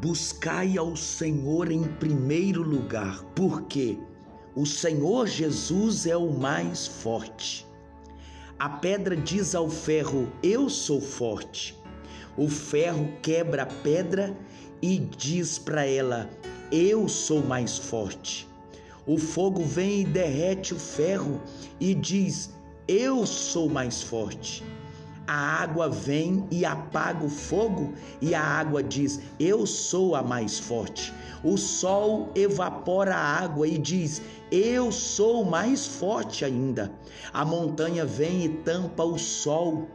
Buscai ao Senhor em primeiro lugar, porque o Senhor Jesus é o mais forte. A pedra diz ao ferro: Eu sou forte. O ferro quebra a pedra e diz para ela: Eu sou mais forte. O fogo vem e derrete o ferro e diz: Eu sou mais forte a água vem e apaga o fogo, e a água diz: Eu sou a mais forte. O sol evapora a água e diz: Eu sou mais forte ainda. A montanha vem e tampa o sol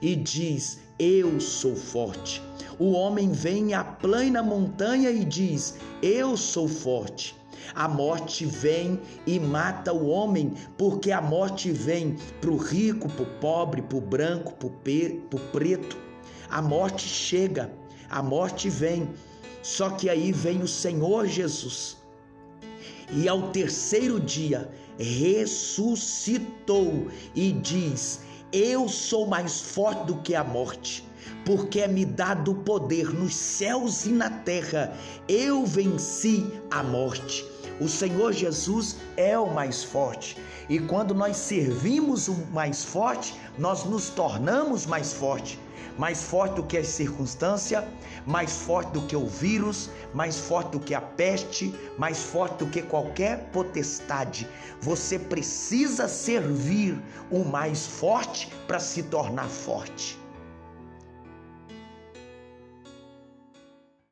e diz: Eu sou forte. O homem vem e aplana a montanha e diz: Eu sou forte. A morte vem e mata o homem, porque a morte vem para o rico, para o pobre, para o branco, para o preto. A morte chega, a morte vem. Só que aí vem o Senhor Jesus. E ao terceiro dia ressuscitou e diz: Eu sou mais forte do que a morte porque é me dado poder nos céus e na terra. Eu venci a morte. O Senhor Jesus é o mais forte. E quando nós servimos o mais forte, nós nos tornamos mais forte. Mais forte do que a circunstância, mais forte do que o vírus, mais forte do que a peste, mais forte do que qualquer potestade. Você precisa servir o mais forte para se tornar forte.